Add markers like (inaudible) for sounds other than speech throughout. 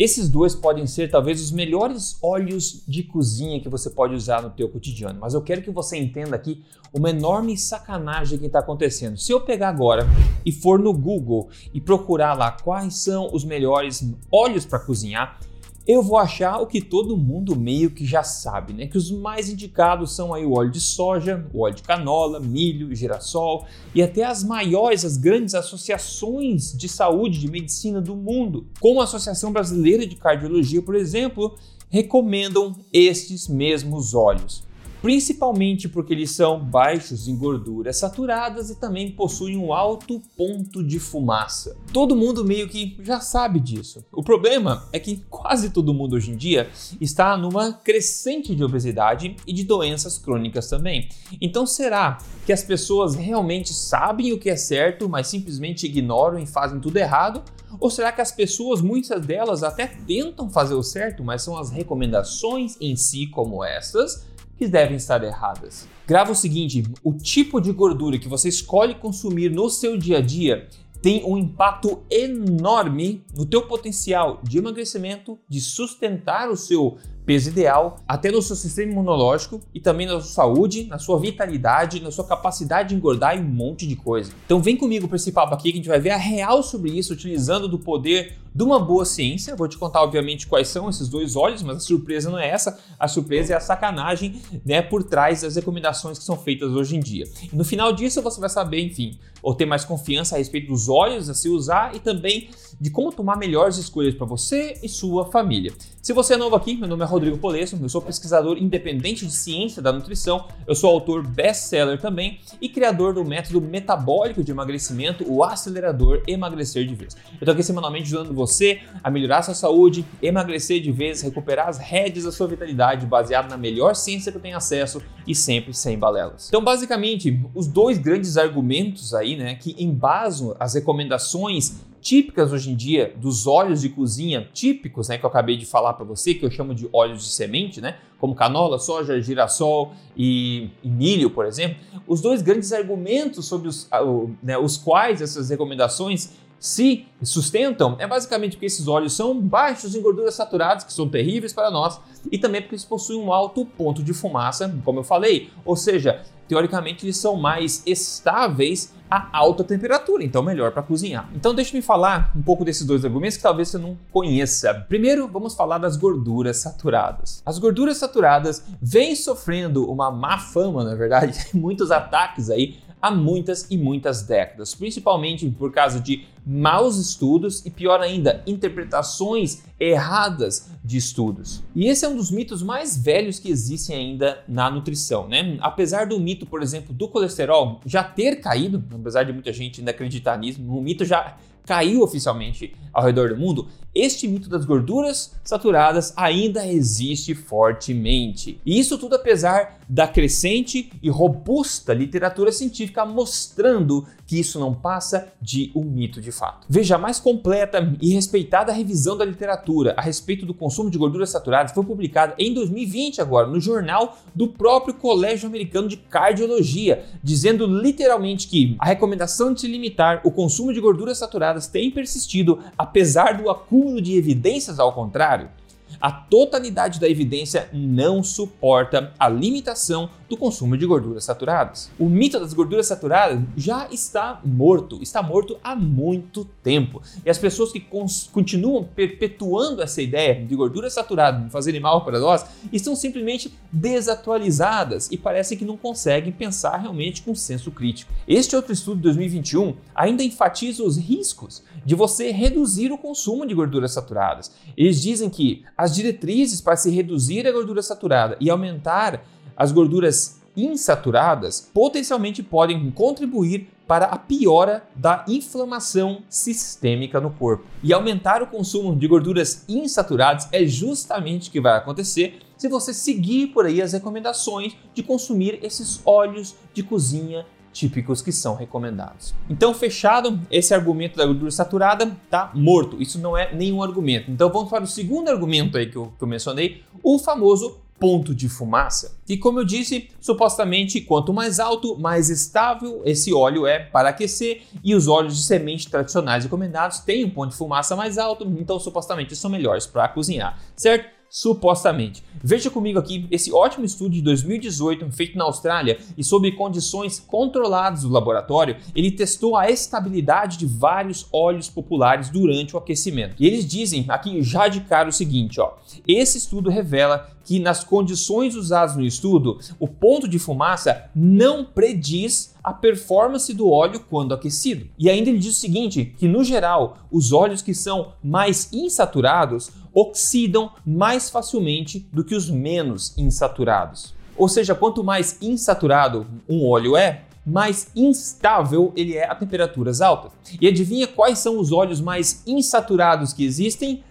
Esses dois podem ser talvez os melhores óleos de cozinha que você pode usar no teu cotidiano, mas eu quero que você entenda aqui uma enorme sacanagem que está acontecendo. Se eu pegar agora e for no Google e procurar lá quais são os melhores óleos para cozinhar, eu vou achar o que todo mundo meio que já sabe, né? Que os mais indicados são aí o óleo de soja, o óleo de canola, milho, girassol e até as maiores, as grandes associações de saúde, de medicina do mundo, como a Associação Brasileira de Cardiologia, por exemplo, recomendam estes mesmos óleos principalmente porque eles são baixos em gorduras saturadas e também possuem um alto ponto de fumaça. Todo mundo meio que já sabe disso. O problema é que quase todo mundo hoje em dia está numa crescente de obesidade e de doenças crônicas também. Então será que as pessoas realmente sabem o que é certo, mas simplesmente ignoram e fazem tudo errado? Ou será que as pessoas, muitas delas, até tentam fazer o certo, mas são as recomendações em si, como essas, que devem estar erradas. Grava o seguinte: o tipo de gordura que você escolhe consumir no seu dia a dia tem um impacto enorme no teu potencial de emagrecimento, de sustentar o seu peso ideal, até no seu sistema imunológico e também na sua saúde, na sua vitalidade, na sua capacidade de engordar e um monte de coisa. Então vem comigo para esse papo aqui que a gente vai ver a real sobre isso utilizando do poder de uma boa ciência. Vou te contar obviamente quais são esses dois olhos, mas a surpresa não é essa, a surpresa é a sacanagem, né, por trás das recomendações que são feitas hoje em dia. E no final disso você vai saber, enfim, ou ter mais confiança a respeito dos olhos a se usar e também de como tomar melhores escolhas para você e sua família. Se você é novo aqui, meu nome é Rodrigo Polesso, eu sou pesquisador independente de ciência da nutrição, eu sou autor best-seller também e criador do método metabólico de emagrecimento, o acelerador Emagrecer de Vez. Eu estou aqui semanalmente ajudando você a melhorar sua saúde, emagrecer de vez, recuperar as rédeas da sua vitalidade baseado na melhor ciência que eu tenho acesso e sempre sem balelas. Então, basicamente, os dois grandes argumentos aí, né, que embasam as recomendações típicas hoje em dia dos óleos de cozinha típicos, né, que eu acabei de falar para você, que eu chamo de óleos de semente, né, como canola, soja, girassol e, e milho, por exemplo, os dois grandes argumentos sobre os, né, os quais essas recomendações se sustentam é basicamente porque esses óleos são baixos em gorduras saturadas, que são terríveis para nós, e também porque eles possuem um alto ponto de fumaça, como eu falei, ou seja, teoricamente eles são mais estáveis a alta temperatura, então melhor para cozinhar. Então deixa me falar um pouco desses dois argumentos que talvez você não conheça. Primeiro, vamos falar das gorduras saturadas. As gorduras saturadas vêm sofrendo uma má fama, na verdade, (laughs) muitos ataques aí há muitas e muitas décadas, principalmente por causa de maus estudos e, pior ainda, interpretações erradas de estudos. E esse é um dos mitos mais velhos que existem ainda na nutrição, né? Apesar do mito, por exemplo, do colesterol já ter caído, apesar de muita gente ainda acreditar nisso, o mito já caiu oficialmente ao redor do mundo, este mito das gorduras saturadas ainda existe fortemente. E isso tudo apesar da crescente e robusta literatura científica mostrando que isso não passa de um mito de fato. Veja, a mais completa e respeitada revisão da literatura a respeito do consumo de gorduras saturadas foi publicada em 2020 agora no jornal do próprio Colégio Americano de Cardiologia, dizendo literalmente que a recomendação de se limitar o consumo de gorduras saturadas tem persistido apesar do acúmulo de evidências ao contrário. A totalidade da evidência não suporta a limitação do consumo de gorduras saturadas. O mito das gorduras saturadas já está morto, está morto há muito tempo. E as pessoas que continuam perpetuando essa ideia de gorduras saturadas fazerem mal para nós estão simplesmente desatualizadas e parece que não conseguem pensar realmente com senso crítico. Este outro estudo de 2021 ainda enfatiza os riscos de você reduzir o consumo de gorduras saturadas. Eles dizem que as diretrizes para se reduzir a gordura saturada e aumentar as gorduras insaturadas potencialmente podem contribuir para a piora da inflamação sistêmica no corpo. E aumentar o consumo de gorduras insaturadas é justamente o que vai acontecer se você seguir por aí as recomendações de consumir esses óleos de cozinha típicos que são recomendados. Então, fechado, esse argumento da gordura saturada tá morto. Isso não é nenhum argumento. Então, vamos para o segundo argumento aí que eu, que eu mencionei, o famoso ponto de fumaça. E como eu disse, supostamente quanto mais alto, mais estável esse óleo é para aquecer e os óleos de semente tradicionais recomendados têm um ponto de fumaça mais alto, então supostamente são melhores para cozinhar, certo? supostamente. Veja comigo aqui esse ótimo estudo de 2018 feito na Austrália e sob condições controladas do laboratório, ele testou a estabilidade de vários óleos populares durante o aquecimento. E eles dizem aqui já de cara o seguinte, ó: esse estudo revela que nas condições usadas no estudo, o ponto de fumaça não prediz a performance do óleo quando aquecido. E ainda ele diz o seguinte, que no geral, os óleos que são mais insaturados oxidam mais facilmente do que os menos insaturados. Ou seja, quanto mais insaturado um óleo é, mais instável ele é a temperaturas altas. E adivinha quais são os óleos mais insaturados que existem?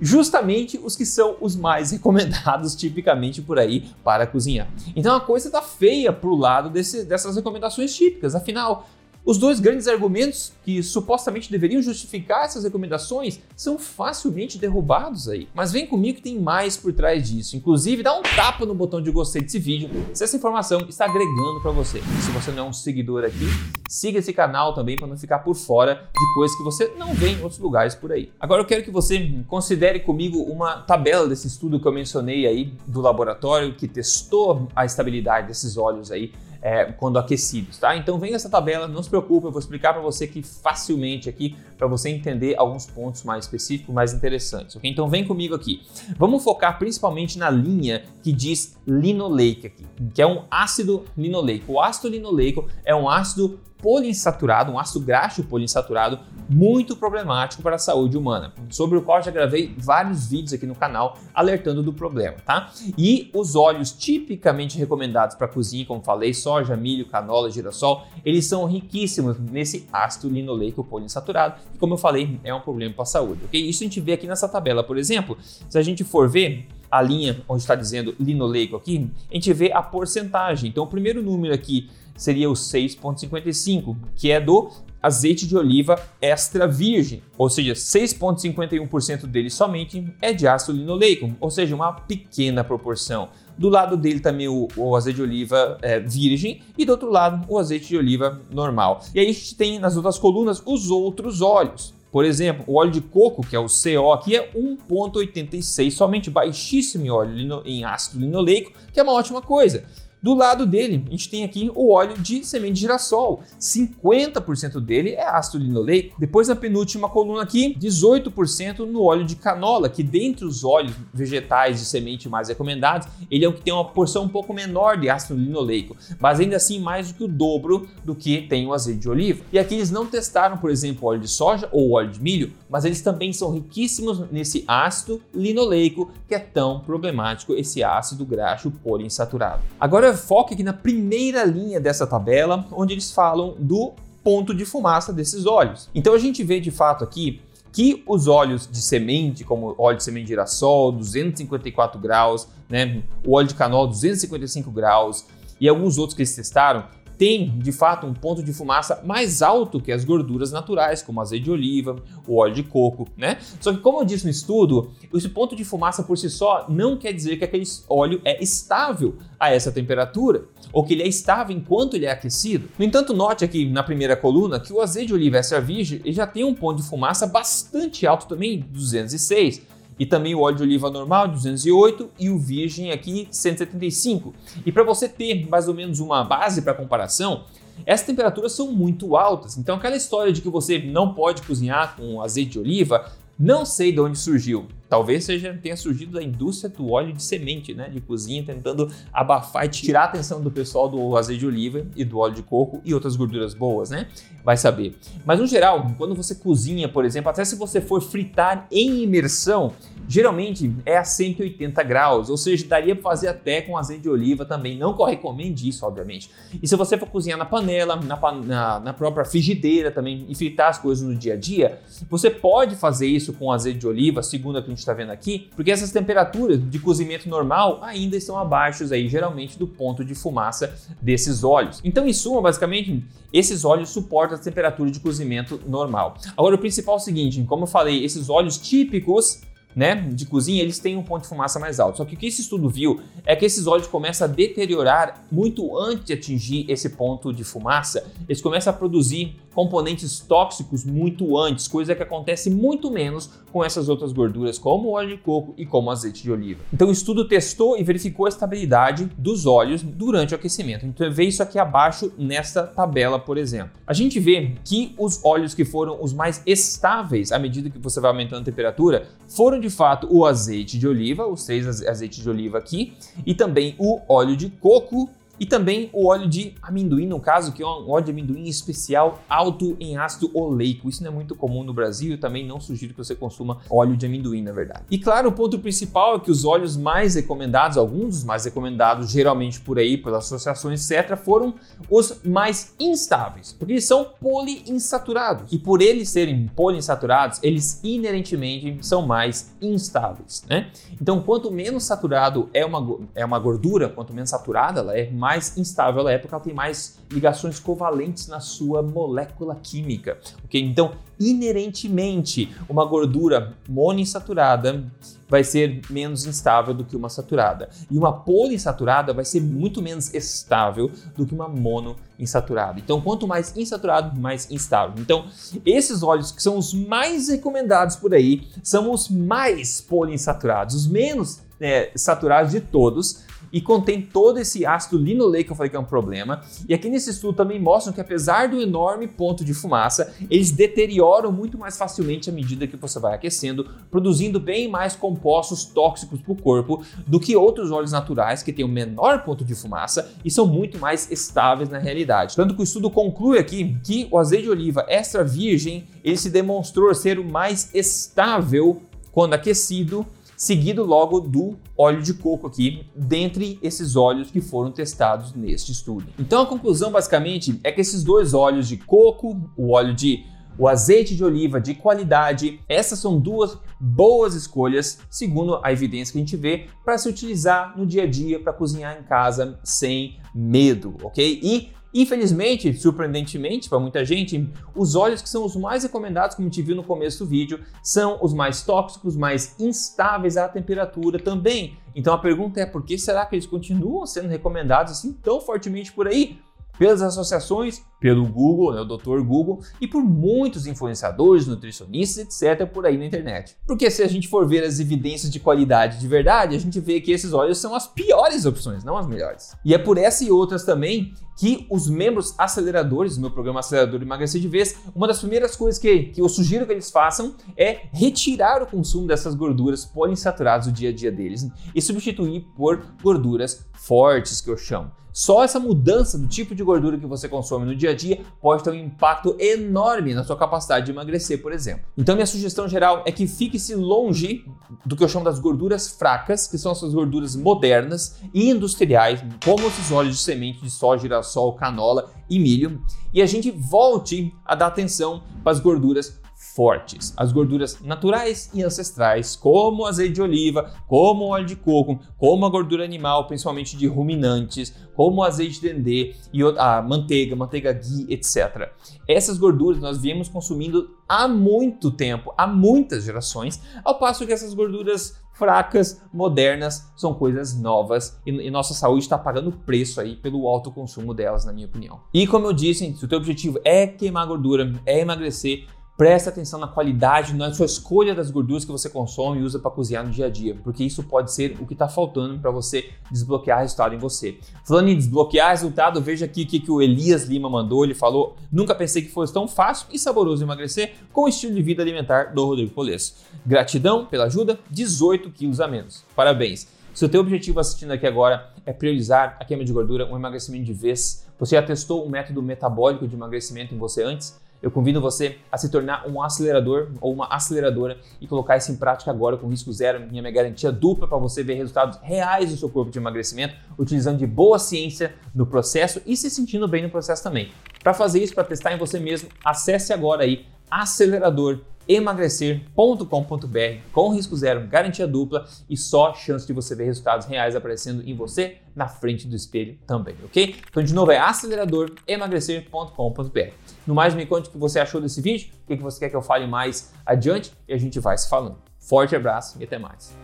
Justamente os que são os mais (laughs) recomendados tipicamente por aí para cozinhar. Então a coisa está feia para o lado desse, dessas recomendações típicas. Afinal, os dois grandes argumentos que supostamente deveriam justificar essas recomendações são facilmente derrubados aí. Mas vem comigo que tem mais por trás disso. Inclusive, dá um tapa no botão de gostei desse vídeo se essa informação está agregando para você. E se você não é um seguidor aqui, siga esse canal também para não ficar por fora de coisas que você não vê em outros lugares por aí. Agora eu quero que você considere comigo uma tabela desse estudo que eu mencionei aí do laboratório que testou a estabilidade desses óleos aí é, quando aquecidos, tá? Então vem essa tabela, não se preocupe, eu vou explicar para você aqui facilmente aqui para você entender alguns pontos mais específicos, mais interessantes, ok? Então vem comigo aqui. Vamos focar principalmente na linha que diz linoleico aqui, que é um ácido linoleico. O ácido linoleico é um ácido poliinsaturado, um ácido graxo poliinsaturado muito problemático para a saúde humana, sobre o qual já gravei vários vídeos aqui no canal alertando do problema, tá? E os óleos tipicamente recomendados para cozinha, como falei, soja, milho, canola, girassol, eles são riquíssimos nesse ácido linoleico poliinsaturado, que como eu falei, é um problema para a saúde, ok? Isso a gente vê aqui nessa tabela, por exemplo, se a gente for ver a linha onde está dizendo linoleico aqui, a gente vê a porcentagem. Então, o primeiro número aqui seria o 6,55, que é do azeite de oliva extra virgem, ou seja, 6,51% dele somente é de ácido linoleico, ou seja, uma pequena proporção. Do lado dele também o, o azeite de oliva é, virgem e do outro lado o azeite de oliva normal. E aí a gente tem nas outras colunas os outros óleos. Por exemplo, o óleo de coco, que é o CO aqui, é 1,86, somente baixíssimo em óleo em ácido linoleico, que é uma ótima coisa. Do lado dele, a gente tem aqui o óleo de semente de girassol. 50% dele é ácido linoleico. Depois, na penúltima coluna aqui, 18% no óleo de canola, que dentre os óleos vegetais de semente mais recomendados, ele é o que tem uma porção um pouco menor de ácido linoleico, mas ainda assim mais do que o dobro do que tem o azeite de oliva. E aqui eles não testaram, por exemplo, óleo de soja ou óleo de milho, mas eles também são riquíssimos nesse ácido linoleico, que é tão problemático, esse ácido graxo poliinsaturado. Agora foque aqui na primeira linha dessa tabela, onde eles falam do ponto de fumaça desses óleos. Então a gente vê de fato aqui que os óleos de semente, como óleo de semente de girassol, 254 graus, né, o óleo de canola, 255 graus, e alguns outros que eles testaram, tem de fato um ponto de fumaça mais alto que as gorduras naturais, como azeite de oliva, o óleo de coco, né? Só que, como eu disse no estudo, esse ponto de fumaça por si só não quer dizer que aquele óleo é estável a essa temperatura, ou que ele é estável enquanto ele é aquecido. No entanto, note aqui na primeira coluna que o azeite de oliva extra virgem já tem um ponto de fumaça bastante alto também, 206 e também o óleo de oliva normal 208 e o virgem aqui 175. E para você ter mais ou menos uma base para comparação, essas temperaturas são muito altas. Então aquela história de que você não pode cozinhar com azeite de oliva, não sei de onde surgiu. Talvez seja, tenha surgido da indústria do óleo de semente, né, de cozinha, tentando abafar e tirar a atenção do pessoal do azeite de oliva e do óleo de coco e outras gorduras boas, né? Vai saber. Mas no geral, quando você cozinha, por exemplo, até se você for fritar em imersão, geralmente é a 180 graus, ou seja, daria para fazer até com azeite de oliva também. Não recomende isso, obviamente. E se você for cozinhar na panela, na, na, na, própria frigideira também e fritar as coisas no dia a dia, você pode fazer isso com azeite de oliva, segundo a que a gente está vendo aqui, porque essas temperaturas de cozimento normal ainda estão abaixo aí, geralmente, do ponto de fumaça desses óleos. Então, em suma, basicamente, esses óleos suportam a temperatura de cozimento normal. Agora, o principal é o seguinte, como eu falei, esses óleos típicos né, de cozinha, eles têm um ponto de fumaça mais alto. Só que o que esse estudo viu é que esses óleos começam a deteriorar muito antes de atingir esse ponto de fumaça. Eles começam a produzir componentes tóxicos muito antes, coisa que acontece muito menos com essas outras gorduras, como óleo de coco e como azeite de oliva. Então o estudo testou e verificou a estabilidade dos óleos durante o aquecimento. Então vê isso aqui abaixo nesta tabela, por exemplo. A gente vê que os óleos que foram os mais estáveis à medida que você vai aumentando a temperatura foram de fato o azeite de oliva, os três azeites de oliva aqui, e também o óleo de coco e também o óleo de amendoim, no caso, que é um óleo de amendoim especial alto em ácido oleico. Isso não é muito comum no Brasil também não sugiro que você consuma óleo de amendoim, na verdade. E claro, o ponto principal é que os óleos mais recomendados, alguns dos mais recomendados, geralmente por aí, pelas associações, etc., foram os mais instáveis, porque eles são poliinsaturados. E por eles serem poliinsaturados, eles inerentemente são mais instáveis, né? Então, quanto menos saturado é uma, é uma gordura, quanto menos saturada ela é, instável ela é porque ela tem mais ligações covalentes na sua molécula química, ok? Então, inerentemente, uma gordura monoinsaturada vai ser menos instável do que uma saturada. E uma poliinsaturada vai ser muito menos estável do que uma monoinsaturada. Então, quanto mais insaturado, mais instável. Então, esses óleos que são os mais recomendados por aí são os mais poliinsaturados, os menos é, saturados de todos e contém todo esse ácido linoleico que eu falei que é um problema. E aqui nesse estudo também mostram que apesar do enorme ponto de fumaça, eles deterioram muito mais facilmente à medida que você vai aquecendo, produzindo bem mais compostos tóxicos para o corpo do que outros óleos naturais que têm o um menor ponto de fumaça e são muito mais estáveis na realidade. Tanto que o estudo conclui aqui que o azeite de oliva extra virgem ele se demonstrou ser o mais estável quando aquecido seguido logo do óleo de coco aqui, dentre esses óleos que foram testados neste estudo. Então a conclusão basicamente é que esses dois óleos de coco, o óleo de o azeite de oliva de qualidade, essas são duas boas escolhas, segundo a evidência que a gente vê, para se utilizar no dia a dia para cozinhar em casa sem medo, ok? E Infelizmente, surpreendentemente para muita gente, os óleos que são os mais recomendados, como gente viu no começo do vídeo, são os mais tóxicos, mais instáveis à temperatura também. Então a pergunta é por que será que eles continuam sendo recomendados assim tão fortemente por aí? Pelas associações pelo Google, né, o Dr. Google, e por muitos influenciadores, nutricionistas, etc., por aí na internet. Porque se a gente for ver as evidências de qualidade de verdade, a gente vê que esses óleos são as piores opções, não as melhores. E é por essa e outras também que os membros aceleradores do meu programa Acelerador Emagrecer de Vez, uma das primeiras coisas que, que eu sugiro que eles façam é retirar o consumo dessas gorduras poliinsaturadas do dia a dia deles e substituir por gorduras fortes, que eu chamo. Só essa mudança do tipo de gordura que você consome no dia a dia pode ter um impacto enorme na sua capacidade de emagrecer, por exemplo. Então, minha sugestão geral é que fique-se longe do que eu chamo das gorduras fracas, que são essas gorduras modernas e industriais, como esses óleos de semente de soja, girassol, canola e milho, e a gente volte a dar atenção para as gorduras fortes. As gorduras naturais e ancestrais, como o azeite de oliva, como o óleo de coco, como a gordura animal, principalmente de ruminantes, como o azeite de dendê e a manteiga, manteiga ghee, etc. Essas gorduras nós viemos consumindo há muito tempo, há muitas gerações, ao passo que essas gorduras fracas, modernas, são coisas novas e, e nossa saúde está pagando preço aí pelo alto consumo delas, na minha opinião. E como eu disse, se o teu objetivo é queimar gordura, é emagrecer, Preste atenção na qualidade, na sua escolha das gorduras que você consome e usa para cozinhar no dia a dia, porque isso pode ser o que está faltando para você desbloquear resultado em você. Falando em desbloquear resultado, veja aqui o que, que o Elias Lima mandou. Ele falou: Nunca pensei que fosse tão fácil e saboroso emagrecer com o estilo de vida alimentar do Rodrigo Polesso. Gratidão pela ajuda, 18 quilos a menos. Parabéns. Se o teu objetivo assistindo aqui agora é priorizar a queima de gordura, um emagrecimento de vez, você já testou um método metabólico de emagrecimento em você antes? Eu convido você a se tornar um acelerador ou uma aceleradora e colocar isso em prática agora com risco zero, minha garantia dupla para você ver resultados reais do seu corpo de emagrecimento, utilizando de boa ciência no processo e se sentindo bem no processo também. Para fazer isso, para testar em você mesmo, acesse agora aí acelerador emagrecer.com.br com risco zero, garantia dupla e só chance de você ver resultados reais aparecendo em você na frente do espelho também, ok? Então, de novo, é acelerador emagrecer.com.br. No mais, me conte o que você achou desse vídeo, o que você quer que eu fale mais adiante e a gente vai se falando. Forte abraço e até mais.